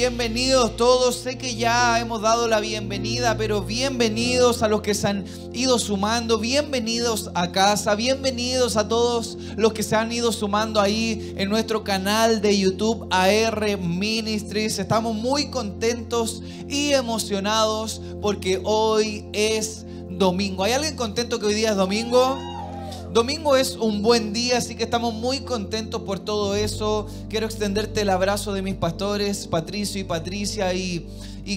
bienvenidos todos. Sé que ya hemos dado la bienvenida, pero bienvenidos a los que se han ido sumando, bienvenidos a casa, bienvenidos a todos los que se han ido sumando ahí en nuestro canal de YouTube AR Ministries. Estamos muy contentos y emocionados porque hoy es domingo. ¿Hay alguien contento que hoy día es domingo? Domingo es un buen día, así que estamos muy contentos por todo eso. Quiero extenderte el abrazo de mis pastores, Patricio y Patricia, y,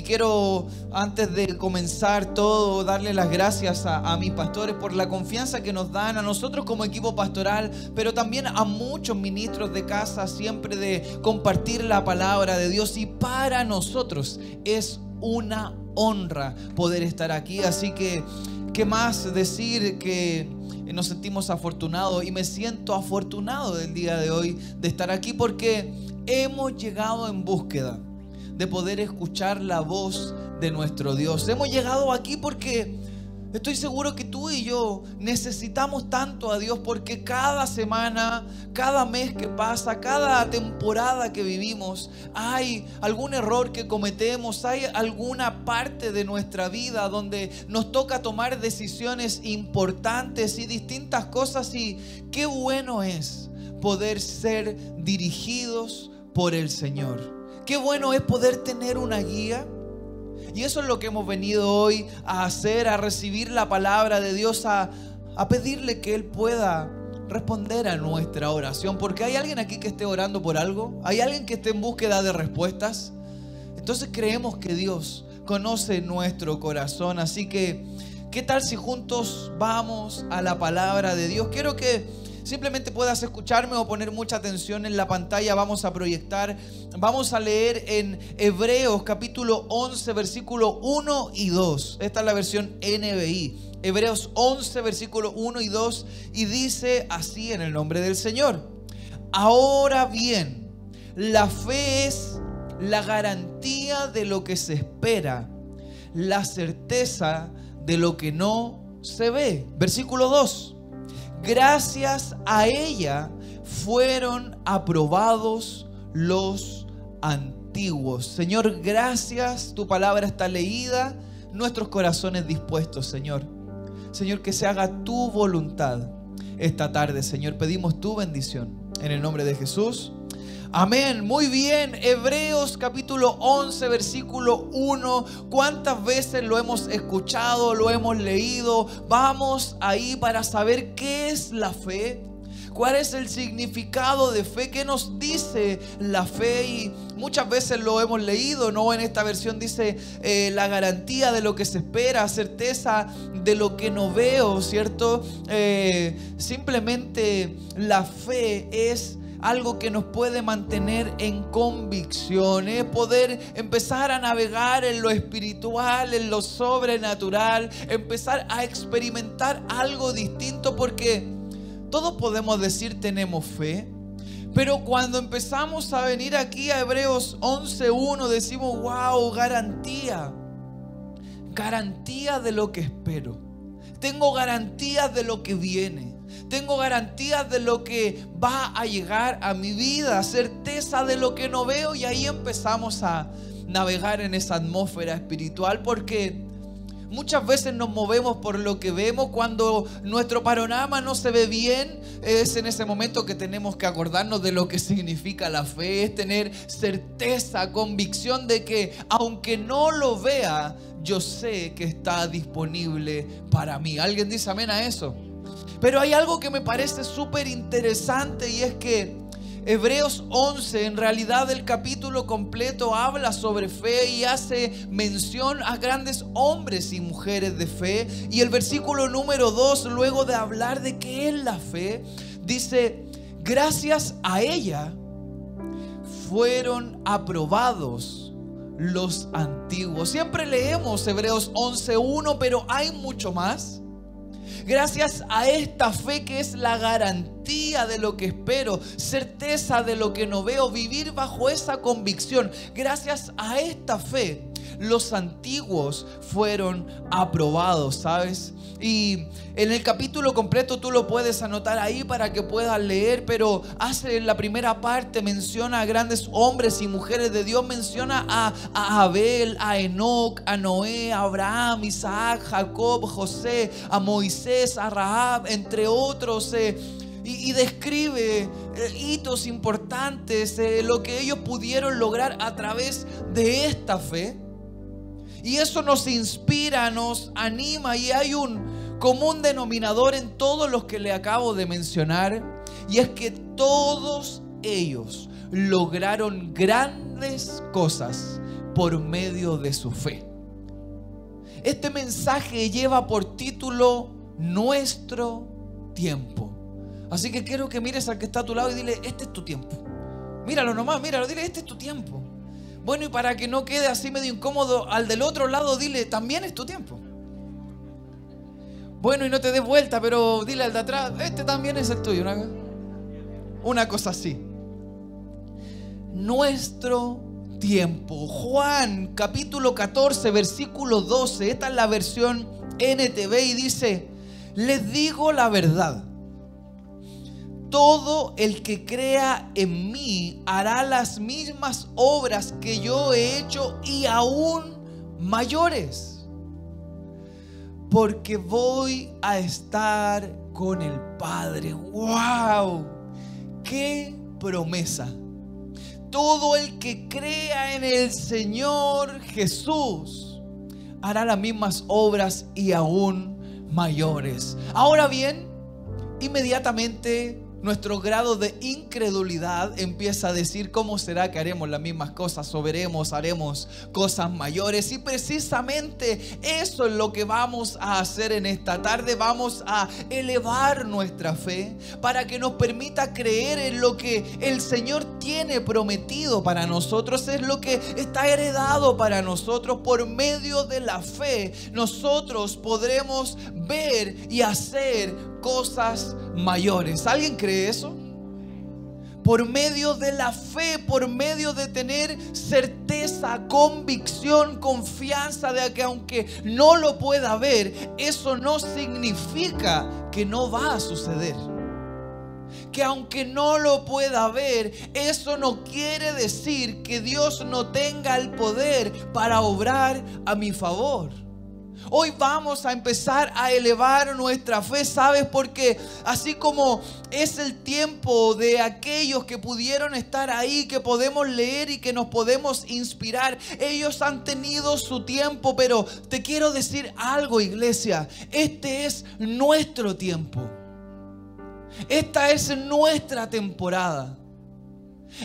quiero, antes de comenzar todo, darle las gracias a, a mis pastores por la confianza que nos dan a nosotros como equipo pastoral, pero también a muchos ministros de casa, siempre de compartir la palabra de Dios. Y para nosotros es una honra poder estar aquí, así que, ¿qué más decir que nos sentimos afortunados y me siento afortunado del día de hoy de estar aquí porque hemos llegado en búsqueda de poder escuchar la voz de nuestro Dios. Hemos llegado aquí porque Estoy seguro que tú y yo necesitamos tanto a Dios porque cada semana, cada mes que pasa, cada temporada que vivimos, hay algún error que cometemos, hay alguna parte de nuestra vida donde nos toca tomar decisiones importantes y distintas cosas y qué bueno es poder ser dirigidos por el Señor. Qué bueno es poder tener una guía y eso es lo que hemos venido hoy a hacer, a recibir la palabra de Dios, a, pedirle que Él pueda responder a nuestra oración. Porque hay alguien aquí que esté orando por algo, hay alguien que esté en búsqueda de respuestas. Entonces creemos que Dios conoce nuestro corazón. Así que, ¿qué tal si juntos vamos a la palabra de Dios? Quiero que simplemente puedas escucharme o poner mucha atención en la pantalla. Vamos a proyectar, vamos a leer en Hebreos capítulo 11, versículo 1 y 2. Esta es la versión NBI. Hebreos 11, versículo 1 y 2. Y dice así en el nombre del Señor. Ahora bien, la fe es la garantía de lo que se espera, la certeza de lo que no se ve. Versículo 2 gracias a ella fueron aprobados los antiguos. Señor, gracias, tu palabra está leída, nuestros corazones dispuestos, Señor. Señor, que se haga tu voluntad esta tarde, Señor. Pedimos tu bendición. En el nombre de Jesús. Amén, muy bien. Hebreos capítulo 11, versículo 1. ¿Cuántas veces lo hemos escuchado, lo hemos leído? Vamos ahí para saber qué es la fe. ¿Cuál es el significado de fe? ¿Qué nos dice la fe? Y muchas veces lo hemos leído, ¿no? En esta versión dice eh, la garantía de lo que se espera, certeza de lo que no veo, ¿cierto? Eh, simplemente la fe es algo que nos puede mantener en convicción, es poder empezar a navegar en lo espiritual, en lo sobrenatural, empezar a experimentar algo distinto porque todos podemos decir tenemos fe, pero cuando empezamos a venir aquí a Hebreos 11.1 decimos, wow, garantía, garantía de lo que espero. Tengo garantías de lo que viene. Tengo garantías de lo que va a llegar a mi vida, certeza de lo que no veo y ahí empezamos a navegar en esa atmósfera espiritual porque muchas veces nos movemos por lo que vemos cuando nuestro panorama no se ve bien. Es en ese momento que tenemos que acordarnos de lo que significa la fe, es tener certeza, convicción de que aunque no lo vea, yo sé que está disponible para mí. ¿Alguien dice amén a eso? Pero hay algo que me parece súper interesante y es que Hebreos 11, en realidad el capítulo completo habla sobre fe y hace mención a grandes hombres y mujeres de fe. Y el versículo número 2, luego de hablar de qué es la fe, dice, gracias a ella fueron aprobados los antiguos. Siempre leemos Hebreos 11.1, pero hay mucho más. Gracias a esta fe que es la garantía de lo que espero, certeza de lo que no veo, vivir bajo esa convicción. Gracias a esta fe los antiguos fueron aprobados, ¿sabes? Y en el capítulo completo tú lo puedes anotar ahí para que puedas leer, pero hace en la primera parte, menciona a grandes hombres y mujeres de Dios, menciona a, Abel, a Enoch, a Noé, a Abraham, Isaac, Jacob, José, a Moisés, a Rahab, entre otros. Eh, y, describe eh, hitos importantes, eh, lo que ellos pudieron lograr a través de esta fe. Y eso nos inspira, nos anima y hay un común denominador en todos los que le acabo de mencionar. Y es que todos ellos lograron grandes cosas por medio de su fe. Este mensaje lleva por título Nuestro tiempo. Así que quiero que mires al que está a tu lado y dile, este es tu tiempo. Míralo nomás, míralo, dile, este es tu tiempo. Bueno, y para que no quede así medio incómodo, al del otro lado dile, también es tu tiempo. Bueno, y no te des vuelta, pero dile al de atrás, este también es el tuyo. Una, una cosa así. Nuestro tiempo. Juan capítulo 14, versículo 12. Esta es la versión NTV y dice, les digo la verdad todo el que crea en mí hará las mismas obras que yo he hecho y aún mayores. Porque voy a estar con el Padre. ¡Wow! ¡Qué promesa! Todo el que crea en el Señor Jesús hará las mismas obras y aún mayores. Ahora bien, inmediatamente nuestro grado de incredulidad empieza a decir cómo será que haremos las mismas cosas o veremos, haremos cosas mayores. Y precisamente eso es lo que vamos a hacer en esta tarde. Vamos a elevar nuestra fe para que nos permita creer en lo que el Señor tiene prometido para nosotros. Es lo que está heredado para nosotros por medio de la fe. Nosotros podremos ver y hacer cosas mayores. ¿Alguien cree eso? Por medio de la fe, por medio de tener certeza, convicción, confianza de que aunque no lo pueda ver, eso no significa que no va a suceder que aunque no lo pueda ver, eso no quiere decir que Dios no tenga el poder para obrar a mi favor. Hoy vamos a empezar a elevar nuestra fe, ¿sabes? Porque así como es el tiempo de aquellos que pudieron estar ahí, que podemos leer y que nos podemos inspirar, ellos han tenido su tiempo, pero te quiero decir algo, iglesia, este es nuestro tiempo. Esta es nuestra temporada.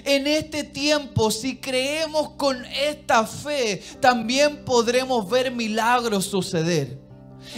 En este tiempo, si creemos con esta fe, también podremos ver milagros suceder.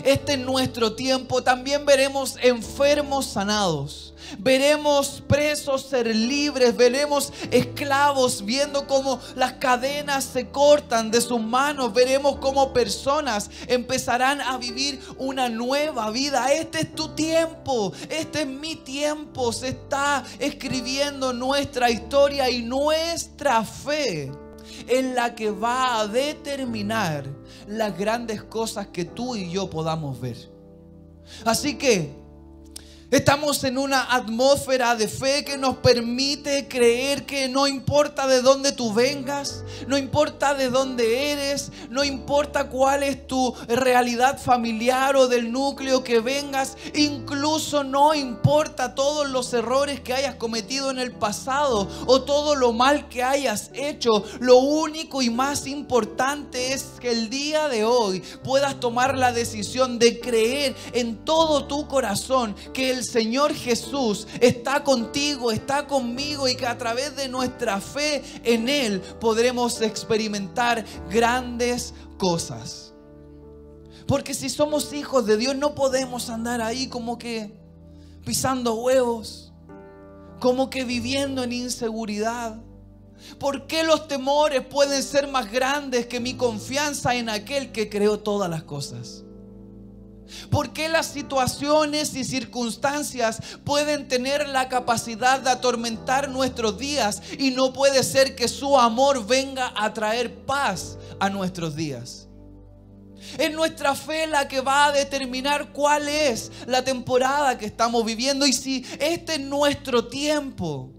Este es nuestro tiempo. También veremos enfermos sanados. Veremos presos ser libres, veremos esclavos viendo cómo las cadenas se cortan de sus manos, veremos cómo personas empezarán a vivir una nueva vida. Este es tu tiempo, este es mi tiempo, se está escribiendo nuestra historia y nuestra fe en la que va a determinar las grandes cosas que tú y yo podamos ver. Así que Estamos en una atmósfera de fe que nos permite creer que no importa de dónde tú vengas, no importa de dónde eres, no importa cuál es tu realidad familiar o del núcleo que vengas, incluso no importa todos los errores que hayas cometido en el pasado o todo lo mal que hayas hecho, lo único y más importante es que el día de hoy puedas tomar la decisión de creer en todo tu corazón que el Señor Jesús está contigo, está conmigo y que a través de nuestra fe en Él podremos experimentar grandes cosas. Porque si somos hijos de Dios no podemos andar ahí como que pisando huevos, como que viviendo en inseguridad. ¿Por qué los temores pueden ser más grandes que mi confianza en aquel que creó todas las cosas? ¿Por qué las situaciones y circunstancias pueden tener la capacidad de atormentar nuestros días y no puede ser que su amor venga a traer paz a nuestros días. Es nuestra fe la que va a determinar cuál es la temporada que estamos viviendo y si este es nuestro tiempo.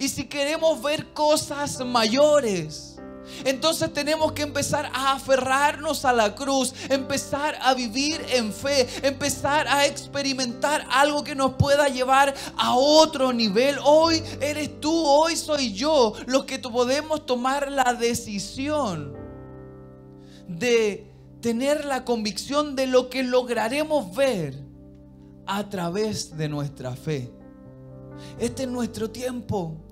Y si queremos ver cosas mayores. Entonces tenemos que empezar a aferrarnos a la cruz, empezar a vivir en fe, empezar a experimentar algo que nos pueda llevar a otro nivel. Hoy eres tú, hoy soy yo los que podemos tomar la decisión de tener la convicción de lo que lograremos ver a través de nuestra fe. Este es nuestro tiempo.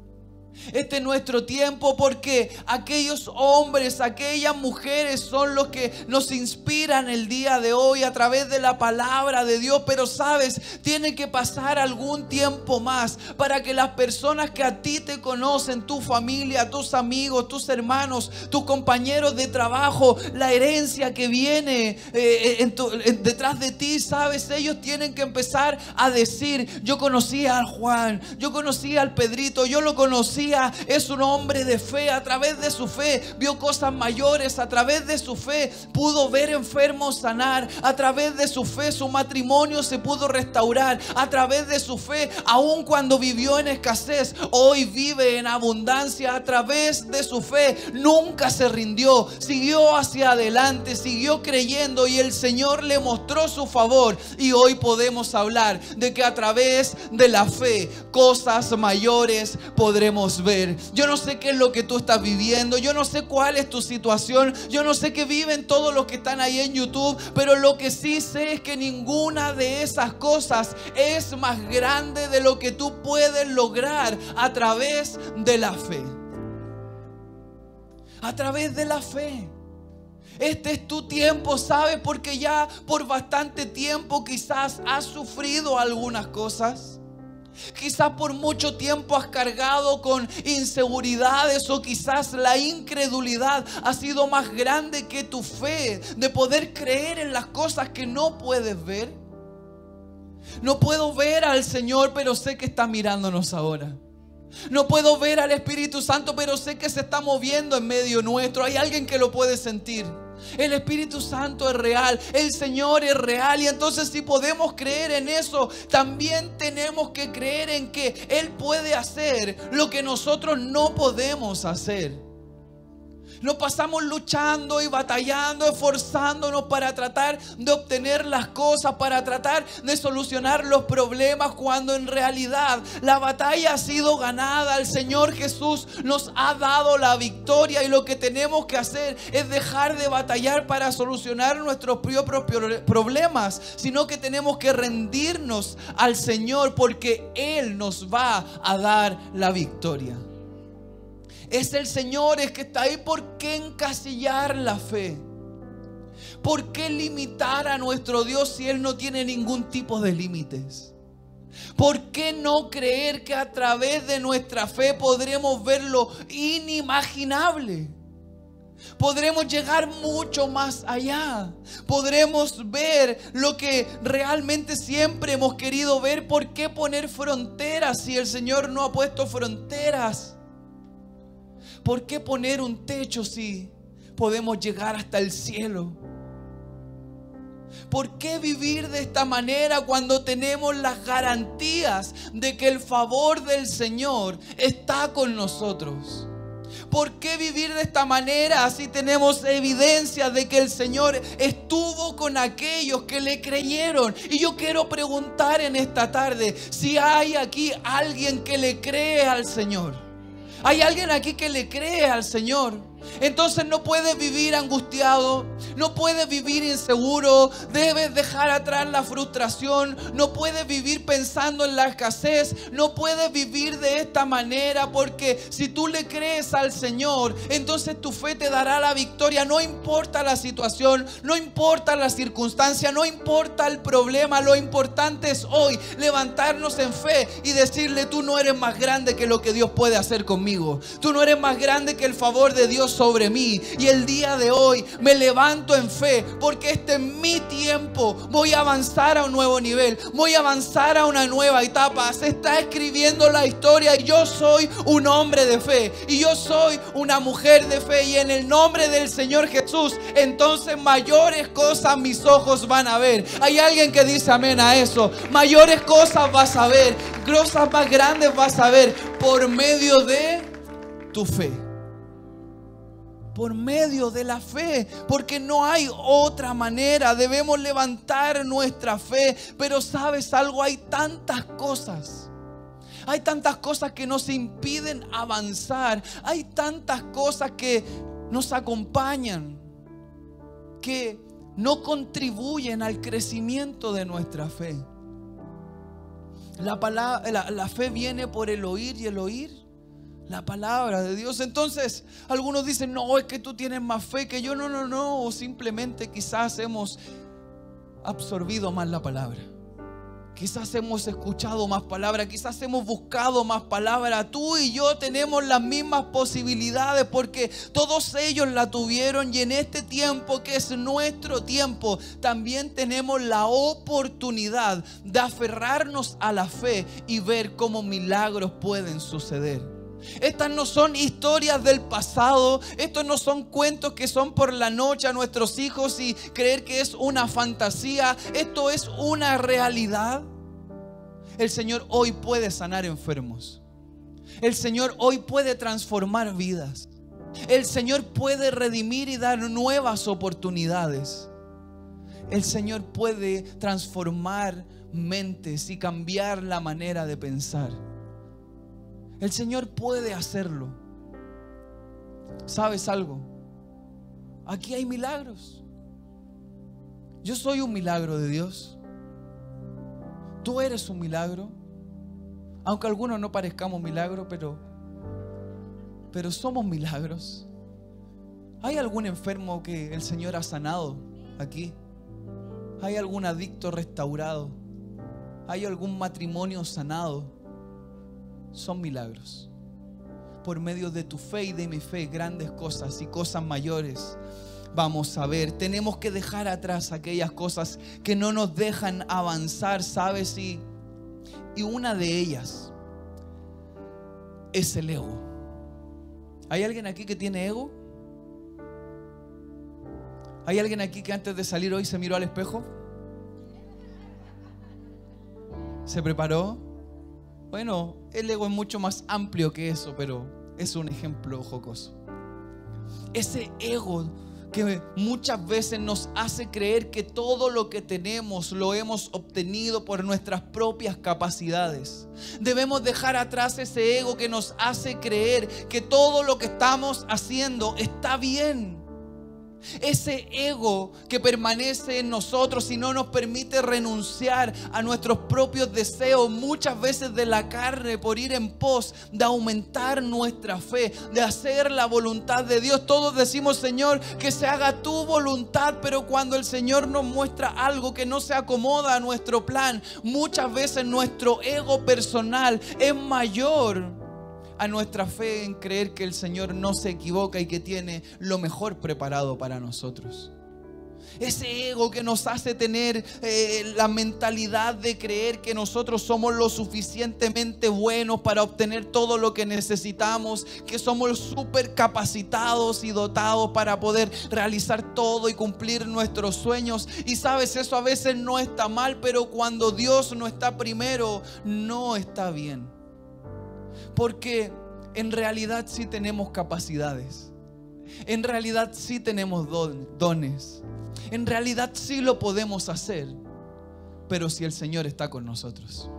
Este es nuestro tiempo porque aquellos hombres, aquellas mujeres son los que nos inspiran el día de hoy a través de la palabra de Dios. Pero sabes, tiene que pasar algún tiempo más para que las personas que a ti te conocen, tu familia, tus amigos, tus hermanos, tus compañeros de trabajo, la herencia que viene eh, detrás de ti, sabes, ellos tienen que empezar a decir, yo conocí al Juan, yo conocí al Pedrito, yo lo conocí es un hombre de fe. A través de su fe vio cosas mayores. A través de su fe pudo ver enfermos sanar. A través de su fe su matrimonio se pudo restaurar. A través de su fe, aun cuando vivió en escasez, hoy vive en abundancia. A través de su fe nunca se rindió. Siguió hacia adelante, siguió creyendo y el Señor le mostró su favor. Y hoy podemos hablar de que a través de la fe cosas mayores podremos ver. Yo no sé qué es lo que tú estás viviendo. Yo no sé cuál es tu situación. Yo no sé qué viven todos los que están ahí en YouTube. Pero lo que sí sé es que ninguna de esas cosas es más grande de lo que tú puedes lograr a través de la fe. A través de la fe. Este es tu tiempo, ¿sabes? Porque ya por bastante tiempo quizás has sufrido algunas cosas. Quizás por mucho tiempo has cargado con inseguridades o quizás la incredulidad ha sido más grande que tu fe de poder creer en las cosas que no puedes ver. No puedo ver al Señor, pero sé que está mirándonos ahora. No puedo ver al Espíritu Santo, pero sé que se está moviendo en medio nuestro. Hay alguien que lo puede sentir. El Espíritu Santo es real, el Señor es real y entonces si podemos creer en eso, también tenemos que creer en que Él puede hacer lo que nosotros no podemos hacer. Nos pasamos luchando y batallando, esforzándonos para tratar de obtener las cosas, para tratar de solucionar los problemas, cuando en realidad la batalla ha sido ganada. El Señor Jesús nos ha dado la victoria y lo que tenemos que hacer es dejar de batallar para solucionar nuestros propios problemas, sino que tenemos que rendirnos al Señor porque Él nos va a dar la victoria. Es el Señor es que está ahí. ¿Por qué encasillar la fe? ¿Por qué limitar a nuestro Dios si Él no tiene ningún tipo de límites? ¿Por qué no creer que a través de nuestra fe podremos ver lo inimaginable? Podremos llegar mucho más allá. Podremos ver lo que realmente siempre hemos querido ver. ¿Por qué poner fronteras si el Señor no ha puesto fronteras? ¿Por qué poner un techo si podemos llegar hasta el cielo? ¿Por qué vivir de esta manera cuando tenemos las garantías de que el favor del Señor está con nosotros? ¿Por qué vivir de esta manera si tenemos evidencia de que el Señor estuvo con aquellos que le creyeron? Y yo quiero preguntar en esta tarde si hay aquí alguien que le cree al Señor. Hay alguien aquí que le cree al Señor. Entonces no puedes vivir angustiado, no puedes vivir inseguro, debes dejar atrás la frustración, no puedes vivir pensando en la escasez, no puedes vivir de esta manera porque si tú le crees al Señor, entonces tu fe te dará la victoria, no importa la situación, no importa la circunstancia, no importa el problema, lo importante es hoy levantarnos en fe y decirle, tú no eres más grande que lo que Dios puede hacer conmigo, tú no eres más grande que el favor de Dios sobre mí. Y el día de hoy me levanto en fe porque este es mi tiempo. Voy a avanzar a un nuevo nivel. Voy a avanzar a una nueva etapa. Se está escribiendo la historia y yo soy un hombre de fe. Y yo soy una mujer de fe. Y en el nombre del Señor Jesús, entonces mayores cosas mis ojos van a ver. Hay alguien que dice amén a eso. Mayores cosas vas a ver. Cosas más grandes vas a ver por medio de tu fe por medio de la fe, porque no hay otra manera. Debemos levantar nuestra fe, pero sabes algo, hay tantas cosas. Hay tantas cosas que nos impiden avanzar. Hay tantas cosas que nos acompañan, que no contribuyen al crecimiento de nuestra fe. La, palabra, la, fe viene por el oír y el oír la palabra de Dios. Entonces, algunos dicen, no, es que tú tienes más fe que yo. No, no, no. O simplemente quizás hemos absorbido más la palabra. Quizás hemos escuchado más palabra, quizás hemos buscado más palabra. Tú y yo tenemos las mismas posibilidades porque todos ellos la tuvieron y en este tiempo que es nuestro tiempo, también tenemos la oportunidad de aferrarnos a la fe y ver cómo milagros pueden suceder. Estas no son historias del pasado. Estos no son cuentos que son por la noche a nuestros hijos y creer que es una fantasía. Esto es una realidad. El Señor hoy puede sanar enfermos. El Señor hoy puede transformar vidas. El Señor puede redimir y dar nuevas oportunidades. El Señor puede transformar mentes y cambiar la manera de pensar. El Señor puede hacerlo. ¿Sabes algo? Aquí hay milagros. Yo soy un milagro de Dios. Tú eres un milagro. Aunque algunos no parezcamos milagros, pero pero somos milagros. ¿Hay algún enfermo que el Señor ha sanado aquí? ¿Hay algún adicto restaurado? ¿Hay algún matrimonio sanado? Son milagros. Por medio de tu fe y de mi fe, grandes cosas y cosas mayores vamos a ver. Tenemos que dejar atrás aquellas cosas que no nos dejan avanzar, ¿sabes? Y, y una de ellas es el ego. ¿Hay alguien aquí que tiene ego? ¿Hay alguien aquí que antes de salir hoy se miró al espejo? ¿Se preparó? Bueno, el ego es mucho más amplio que eso, pero es un ejemplo jocoso. Ese ego que muchas veces nos hace creer que todo lo que tenemos lo hemos obtenido por nuestras propias capacidades. Debemos dejar atrás ese ego que nos hace creer que todo lo que estamos haciendo está bien ese ego que permanece en nosotros y no nos permite renunciar a nuestros propios deseos, muchas veces de la carne, por ir en pos de aumentar nuestra fe, de hacer la voluntad de Dios. Todos decimos, Señor, que se haga tu voluntad, pero cuando el Señor nos muestra algo que no se acomoda a nuestro plan, muchas veces nuestro ego personal es mayor a nuestra fe en creer que el Señor no se equivoca y que tiene lo mejor preparado para nosotros. Ese ego que nos hace tener eh, la mentalidad de creer que nosotros somos lo suficientemente buenos para obtener todo lo que necesitamos, que somos súper capacitados y dotados para poder realizar todo y cumplir nuestros sueños. Y sabes, eso a veces no está mal, pero cuando Dios no está primero, no está bien. Porque en realidad sí tenemos capacidades. En realidad sí tenemos dones. En realidad sí lo podemos hacer. Pero si el Señor está con nosotros.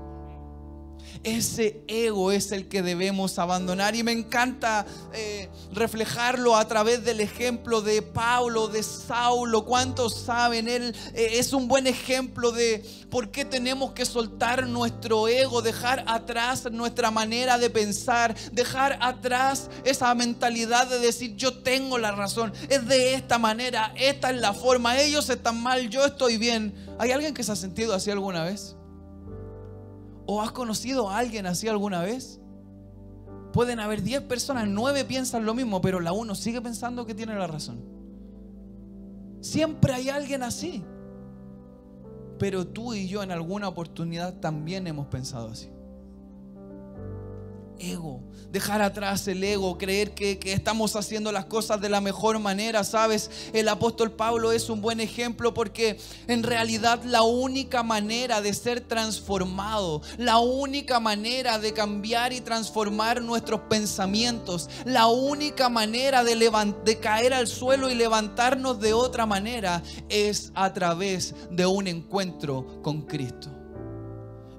Ese ego es el que debemos abandonar y me encanta eh, reflejarlo a través del ejemplo de Pablo, de Saulo. ¿Cuántos saben? Él eh, es un buen ejemplo de por qué tenemos que soltar nuestro ego, dejar atrás nuestra manera de pensar, dejar atrás esa mentalidad de decir yo tengo la razón, es de esta manera, esta es la forma, ellos están mal, yo estoy bien. ¿Hay alguien que se ha sentido así alguna vez? ¿O has conocido a alguien así alguna vez? Pueden haber 10 personas, 9 piensan lo mismo, pero la uno sigue pensando que tiene la razón. Siempre hay alguien así. Pero tú y yo en alguna oportunidad también hemos pensado así ego, dejar atrás el ego, creer que, estamos haciendo las cosas de la mejor manera, ¿sabes? El apóstol Pablo es un buen ejemplo porque en realidad la única manera de ser transformado, la única manera de cambiar y transformar nuestros pensamientos, la única manera de, de caer al suelo y levantarnos de otra manera es a través de un encuentro con Cristo.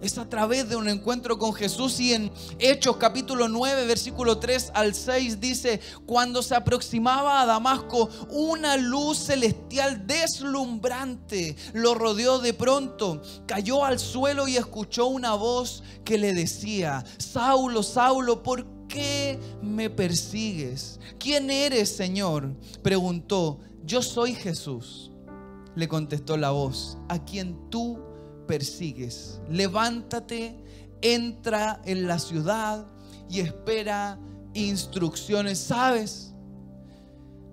Es a través de un encuentro con Jesús y en Hechos capítulo 9 versículo 3 al 6 dice, cuando se aproximaba a Damasco, una luz celestial deslumbrante lo rodeó de pronto, cayó al suelo y escuchó una voz que le decía, Saulo, Saulo, ¿por qué me persigues? ¿Quién eres, Señor? Preguntó, yo soy Jesús. Le contestó la voz, a quien tú persigues. Levántate, entra en la ciudad y espera instrucciones. ¿Sabes?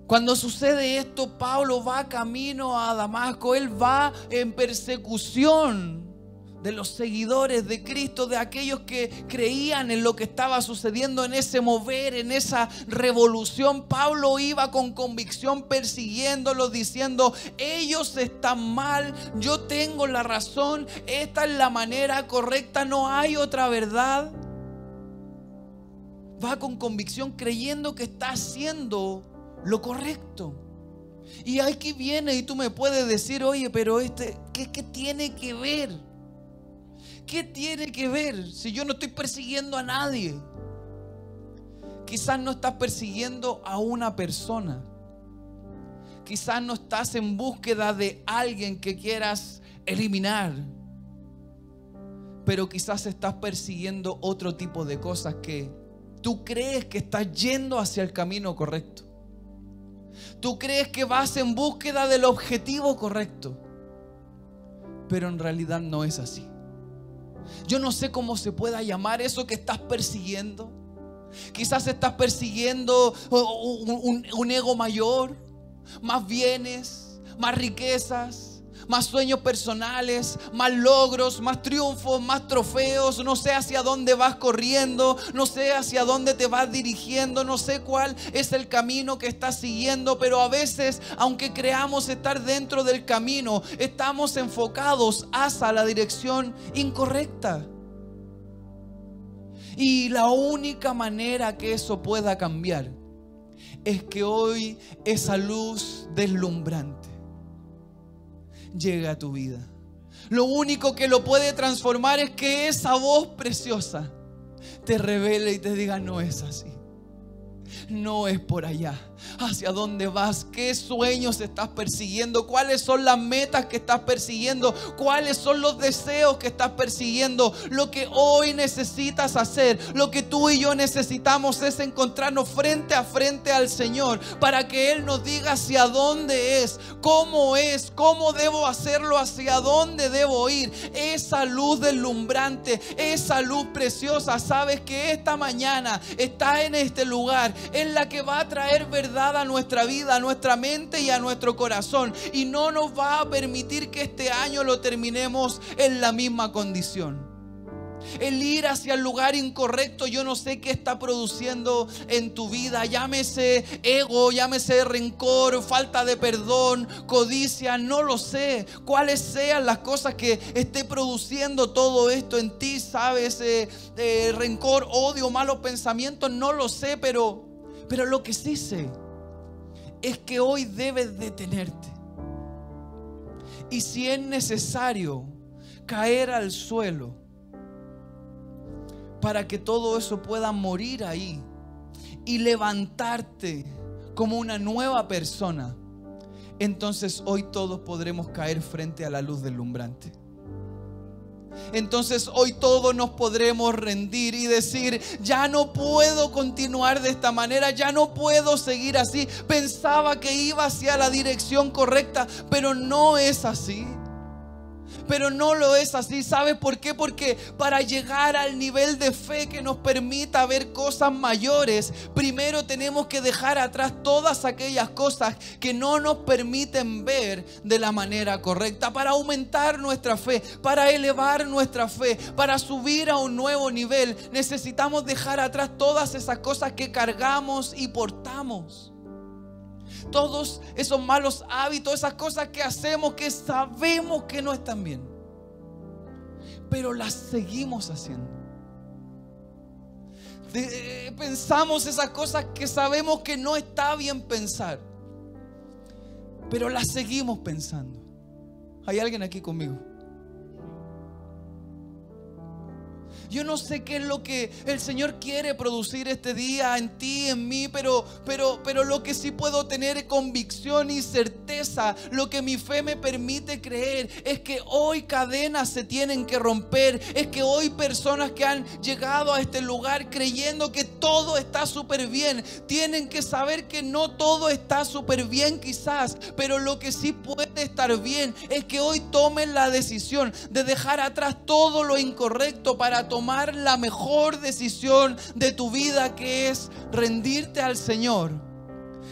Cuando sucede esto, Pablo va camino a Damasco, él va en persecución de los seguidores de Cristo, de aquellos que creían en lo que estaba sucediendo en ese mover, en esa revolución. Pablo iba con convicción persiguiéndolos, diciendo, ellos están mal, yo tengo la razón, esta es la manera correcta, no hay otra verdad. Va con convicción creyendo que está haciendo lo correcto. Y aquí viene y tú me puedes decir, oye, pero este, ¿qué, qué tiene que ver? ¿Qué tiene que ver si yo no estoy persiguiendo a nadie? Quizás no estás persiguiendo a una persona. Quizás no estás en búsqueda de alguien que quieras eliminar. Pero quizás estás persiguiendo otro tipo de cosas que tú crees que estás yendo hacia el camino correcto. Tú crees que vas en búsqueda del objetivo correcto. Pero en realidad no es así. Yo no sé cómo se pueda llamar eso que estás persiguiendo. Quizás estás persiguiendo un, un, ego mayor, más bienes, más riquezas más sueños personales, más logros, más triunfos, más trofeos. No sé hacia dónde vas corriendo, no sé hacia dónde te vas dirigiendo, no sé cuál es el camino que estás siguiendo, pero a veces, aunque creamos estar dentro del camino, estamos enfocados hacia la dirección incorrecta. Y la única manera que eso pueda cambiar es que hoy esa luz deslumbrante llegue a tu vida. Lo único que lo puede transformar es que esa voz preciosa te revele y te diga, no es así. No es por allá hacia dónde vas, qué sueños estás persiguiendo, cuáles son las metas que estás persiguiendo, cuáles son los deseos que estás persiguiendo. Lo que hoy necesitas hacer, lo que tú y yo necesitamos es encontrarnos frente a frente al Señor para que Él nos diga hacia dónde es, cómo es, cómo debo hacerlo, hacia dónde debo ir. Esa luz deslumbrante, esa luz preciosa, sabes que esta mañana está en este lugar, en la que va a traer verdad a nuestra vida, a nuestra mente y a nuestro corazón. Y no nos va a permitir que este año lo terminemos en la misma condición. El ir hacia el lugar incorrecto, yo no sé qué está produciendo en tu vida. Llámese ego, llámese rencor, falta de perdón, codicia, no lo sé. Cuáles sean las cosas que esté produciendo todo esto en ti, sabes, eh, eh, rencor, odio, malos pensamientos, no lo sé, pero, pero lo que sí sé es que hoy debes detenerte. Y si es necesario caer al suelo para que todo eso pueda morir ahí y levantarte como una nueva persona, entonces hoy todos podremos caer frente a la luz deslumbrante entonces hoy todos nos podremos rendir y decir, ya no puedo continuar de esta manera, ya no puedo seguir así. Pensaba que iba hacia la dirección correcta, pero no es así. Pero no lo es así. ¿Sabes por qué? Porque para llegar al nivel de fe que nos permita ver cosas mayores, primero tenemos que dejar atrás todas aquellas cosas que no nos permiten ver de la manera correcta. Para aumentar nuestra fe, para elevar nuestra fe, para subir a un nuevo nivel, necesitamos dejar atrás todas esas cosas que cargamos y portamos todos esos malos hábitos, esas cosas que hacemos que sabemos que no están bien, pero las seguimos haciendo. Eh, pensamos esas cosas que sabemos que no está bien pensar, pero las seguimos pensando. ¿Hay alguien aquí conmigo? Yo no sé qué es lo que el Señor quiere producir este día en ti, en mí, pero, pero, pero lo que sí puedo tener convicción y certeza, lo que mi fe me permite creer, es que hoy cadenas se tienen que romper, es que hoy personas que han llegado a este lugar creyendo que todo está súper bien, tienen que saber que no todo está súper bien quizás, pero lo que sí puede estar bien es que hoy tomen la decisión de dejar atrás todo lo incorrecto para tomar la mejor decisión de tu vida, que es rendirte al Señor,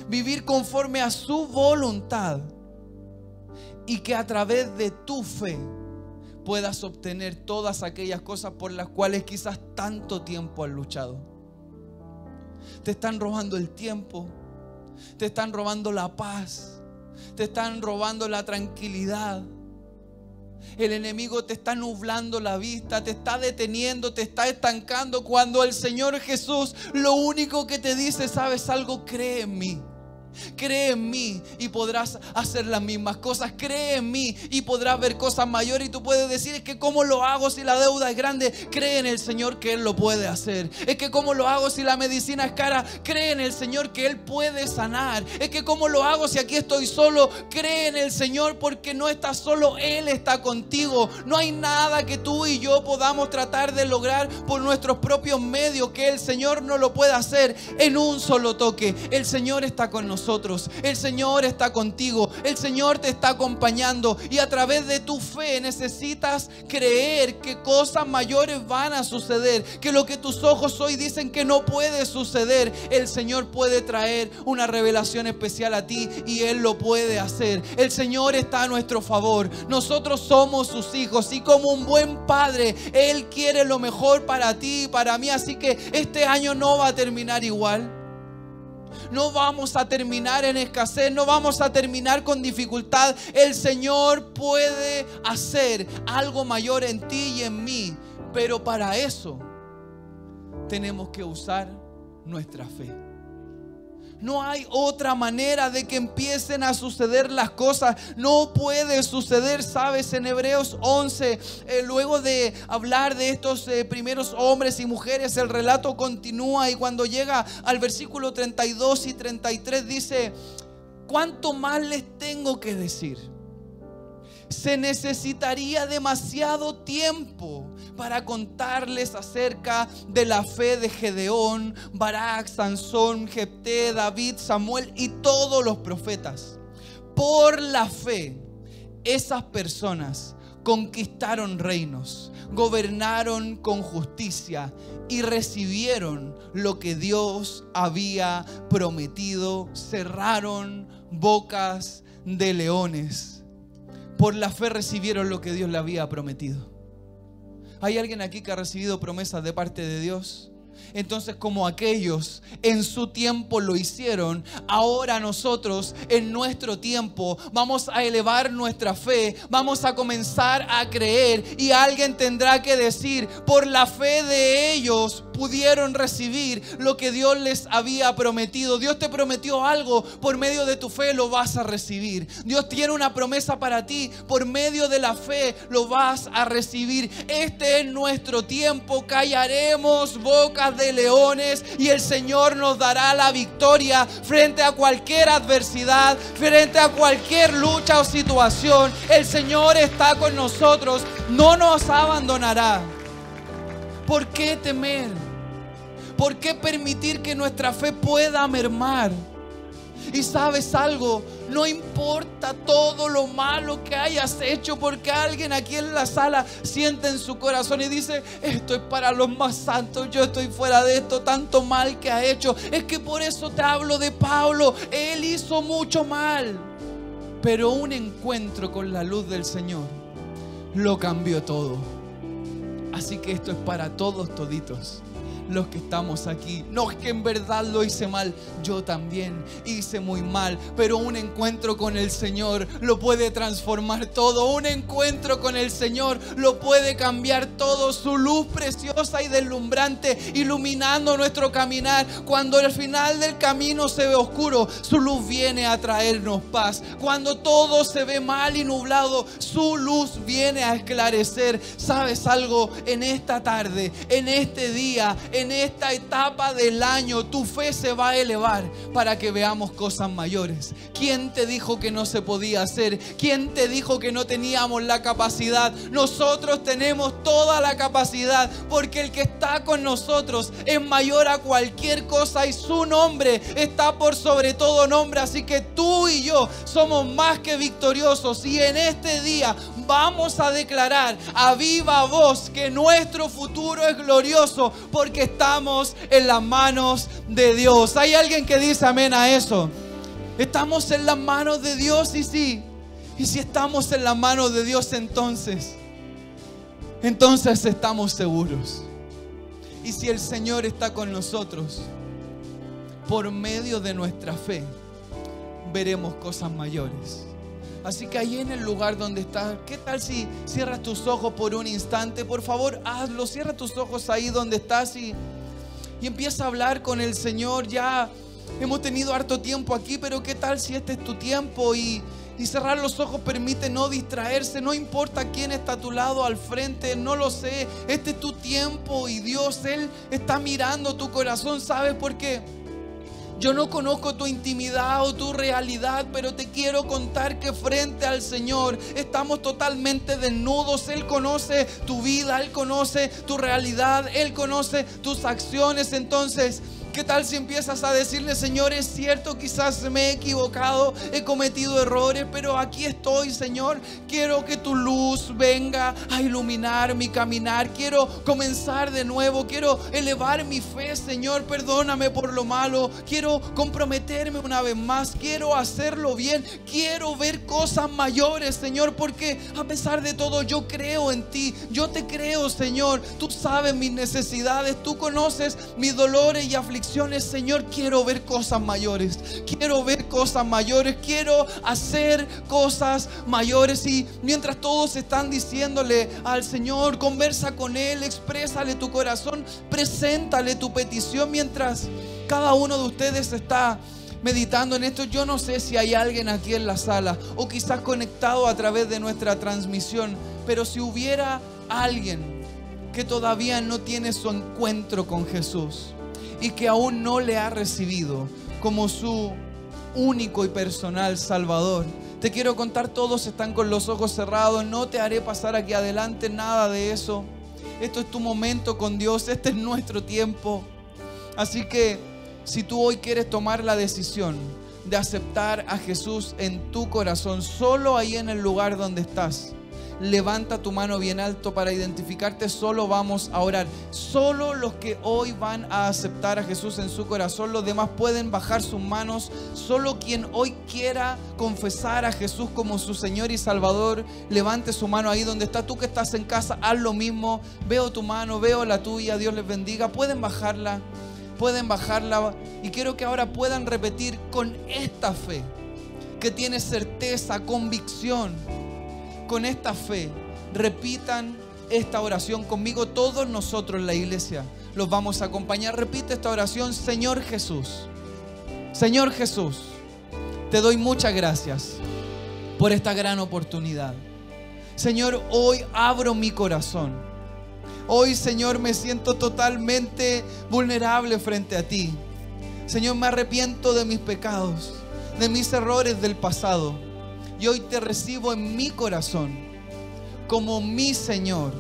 vivir conforme a su voluntad y que a través de tu fe puedas obtener todas aquellas cosas por las cuales quizás tanto tiempo has luchado. Te están robando el tiempo, te están robando la paz, te están robando la tranquilidad el enemigo te está nublando la vista, te está deteniendo, te está estancando. Cuando el Señor Jesús lo único que te dice, sabes algo, cree en mí. Cree en mí y podrás hacer las mismas cosas. Cree en mí y podrás ver cosas mayores. Y tú puedes decir, es que cómo lo hago si la deuda es grande. Cree en el Señor que Él lo puede hacer. Es que cómo lo hago si la medicina es cara. Cree en el Señor que Él puede sanar. Es que cómo lo hago si aquí estoy solo. Cree en el Señor porque no estás solo. Él está contigo. No hay nada que tú y yo podamos tratar de lograr por nuestros propios medios. Que el Señor no lo pueda hacer en un solo toque. El Señor está con nosotros. El Señor está contigo. El Señor te está acompañando. Y a través de tu fe necesitas creer que cosas mayores van a suceder. Que lo que tus ojos hoy dicen que no puede suceder. El Señor puede traer una revelación especial a ti y Él lo puede hacer. El Señor está a nuestro favor. Nosotros somos sus hijos y como un buen padre, Él quiere lo mejor para ti y para mí. Así que este año no va a terminar igual no vamos a terminar en escasez, no vamos a terminar con dificultad. El Señor puede hacer algo mayor en ti y en mí, pero para eso tenemos que usar nuestra fe. No hay otra manera de que empiecen a suceder las cosas. No puede suceder, sabes, en Hebreos 11, eh, luego de hablar de estos eh, primeros hombres y mujeres, el relato continúa y cuando llega al versículo 32 y 33 dice, ¿cuánto más les tengo que decir? Se necesitaría demasiado tiempo para contarles acerca de la fe de Gedeón, Barak, Sansón, Jepté, David, Samuel y todos los profetas. Por la fe, esas personas conquistaron reinos, gobernaron con justicia y recibieron lo que Dios había prometido, cerraron bocas de leones. Por la fe recibieron lo que Dios le había prometido. ¿Hay alguien aquí que ha recibido promesas de parte de Dios? Entonces como aquellos en su tiempo lo hicieron, ahora nosotros en nuestro tiempo vamos a elevar nuestra fe, vamos a comenzar a creer y alguien tendrá que decir, por la fe de ellos pudieron recibir lo que Dios les había prometido. Dios te prometió algo, por medio de tu fe lo vas a recibir. Dios tiene una promesa para ti, por medio de la fe lo vas a recibir. Este es nuestro tiempo, callaremos de leones y el Señor nos dará la victoria frente a cualquier adversidad, frente a cualquier lucha o situación. El Señor está con nosotros, no nos abandonará. ¿Por qué temer? ¿Por qué permitir que nuestra fe pueda mermar? Y sabes algo, no importa todo lo malo que hayas hecho, porque alguien aquí en la sala siente en su corazón y dice, esto es para los más santos, yo estoy fuera de esto, tanto mal que ha hecho. Es que por eso te hablo de Pablo, él hizo mucho mal, pero un encuentro con la luz del Señor lo cambió todo. Así que esto es para todos toditos los que estamos aquí. No es que en verdad lo hice mal, yo también hice muy mal, pero un encuentro con el Señor lo puede transformar todo. Un encuentro con el Señor lo puede cambiar todo. Su luz preciosa y deslumbrante iluminando nuestro caminar. Cuando al final del camino se ve oscuro, su luz viene a traernos paz. Cuando todo se ve mal y nublado, su luz viene a esclarecer. ¿Sabes algo? En esta tarde, en este día, en esta etapa del año tu fe se va a elevar para que veamos cosas mayores. ¿Quién te dijo que no se podía hacer? ¿Quién te dijo que no teníamos la capacidad? Nosotros tenemos toda la capacidad porque el que está con nosotros es mayor a cualquier cosa y su nombre está por sobre todo nombre. Así que tú y yo somos más que victoriosos y en este día vamos a declarar a viva voz que nuestro futuro es glorioso porque estamos en las manos de Dios. ¿Hay alguien que dice amén a eso? Estamos en las manos de Dios y sí. Y si estamos en las manos de Dios entonces, entonces estamos seguros. Y si el Señor está con nosotros, por medio de nuestra fe, veremos cosas mayores. Así que ahí en el lugar donde estás, ¿qué tal si cierras tus ojos por un instante? Por favor, hazlo, cierra tus ojos ahí donde estás y, y empieza a hablar con el Señor. Ya hemos tenido harto tiempo aquí, pero ¿qué tal si este es tu tiempo y, y cerrar los ojos permite no distraerse? No importa quién está a tu lado, al frente, no lo sé. Este es tu tiempo y Dios, Él está mirando tu corazón, ¿sabes por qué? Yo no conozco tu intimidad o tu realidad, pero te quiero contar que frente al Señor estamos totalmente desnudos. Él conoce tu vida, Él conoce tu realidad, Él conoce tus acciones. Entonces, ¿Qué tal si empiezas a decirle, Señor, es cierto, quizás me he equivocado, he cometido errores, pero aquí estoy, Señor. Quiero que tu luz venga a iluminar mi caminar. Quiero comenzar de nuevo. Quiero elevar mi fe, Señor. Perdóname por lo malo. Quiero comprometerme una vez más. Quiero hacerlo bien. Quiero ver cosas mayores, Señor, porque a pesar de todo yo creo en ti. Yo te creo, Señor. Tú sabes mis necesidades. Tú conoces mis dolores y aflicciones Señor, quiero ver cosas mayores. Quiero ver cosas mayores. Quiero hacer cosas mayores. Y mientras todos están diciéndole al Señor, conversa con Él, exprésale tu corazón, preséntale tu petición. Mientras cada uno de ustedes está meditando en esto, yo no sé si hay alguien aquí en la sala o quizás conectado a través de nuestra transmisión, pero si hubiera alguien que todavía no tiene su encuentro con Jesús, y que aún no le ha recibido como su único y personal Salvador. Te quiero contar, todos están con los ojos cerrados, no te haré pasar aquí adelante nada de eso. Esto es tu momento con Dios, este es nuestro tiempo. Así que si tú hoy quieres tomar la decisión de aceptar a Jesús en tu corazón, solo ahí en el lugar donde estás, levanta tu mano bien alto para identificarte. Solo vamos a orar. Solo los que hoy van a aceptar a Jesús en su corazón, los demás pueden bajar sus manos. Solo quien hoy quiera confesar a Jesús como su Señor y Salvador, levante su mano ahí donde está. Tú que estás en casa, haz lo mismo. Veo tu mano, veo la tuya. Dios les bendiga. Pueden bajarla. Pueden bajarla. Y quiero que ahora puedan repetir con esta fe que tiene certeza, convicción con esta fe, repitan esta oración conmigo. Todos nosotros en la iglesia los vamos a acompañar. Repite esta oración, Señor Jesús. Señor Jesús, te doy muchas gracias por esta gran oportunidad. Señor, hoy abro mi corazón. Hoy, Señor, me siento totalmente vulnerable frente a ti. Señor, me arrepiento de mis pecados, de mis errores del pasado y hoy te recibo en mi corazón como mi Señor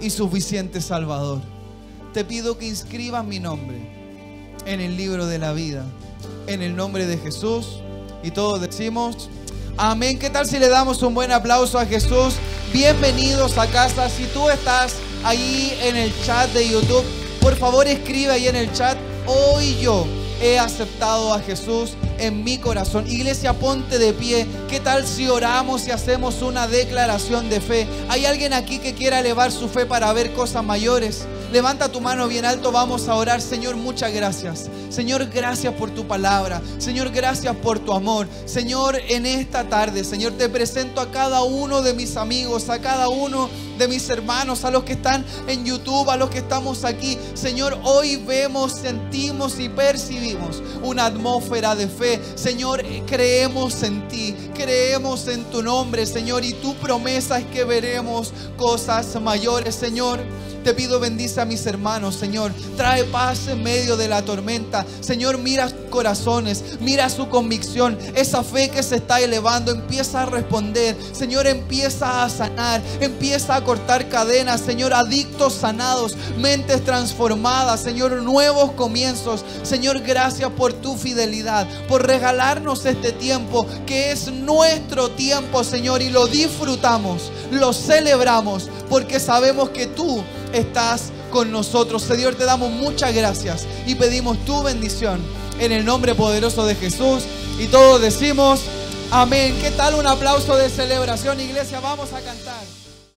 y suficiente Salvador. Te pido que inscribas mi nombre en el libro de la vida en el nombre de Jesús. Y todos decimos, amén. ¿Qué tal si le damos un buen aplauso a Jesús? Bienvenidos a casa. Si tú estás ahí en el chat de YouTube, por favor escribe ahí en el chat, hoy yo he aceptado a Jesús en mi corazón. Iglesia, ponte de pie. ¿Qué tal si oramos y hacemos una declaración de fe? ¿Hay alguien aquí que quiera elevar su fe para ver cosas mayores? Levanta tu mano bien alto, vamos a orar. Señor, muchas gracias. Señor, gracias por tu palabra. Señor, gracias por tu amor. Señor, en esta tarde, Señor, te presento a cada uno de mis amigos, a cada uno de mis hermanos, a los que están en YouTube, a los que estamos aquí. Señor, hoy vemos, sentimos y percibimos una atmósfera de fe. Señor, creemos en ti, creemos en tu nombre, Señor, y tu promesa es que veremos cosas mayores, Señor. Te pido bendice a mis hermanos, Señor. Trae paz en medio de la tormenta. Señor, mira corazones, mira su convicción. Esa fe que se está elevando empieza a responder. Señor, empieza a sanar, empieza a cortar cadenas. Señor, adictos sanados, mentes transformadas. Señor, nuevos comienzos. Señor, gracias por tu fidelidad, por regalarnos este tiempo que es nuestro tiempo, Señor, y lo disfrutamos, lo celebramos, porque sabemos que tú estás con nosotros. Señor, te damos muchas gracias y pedimos tu bendición en el nombre poderoso de Jesús. Y todos decimos, amén. ¿Qué tal un aplauso de celebración, iglesia? Vamos a cantar.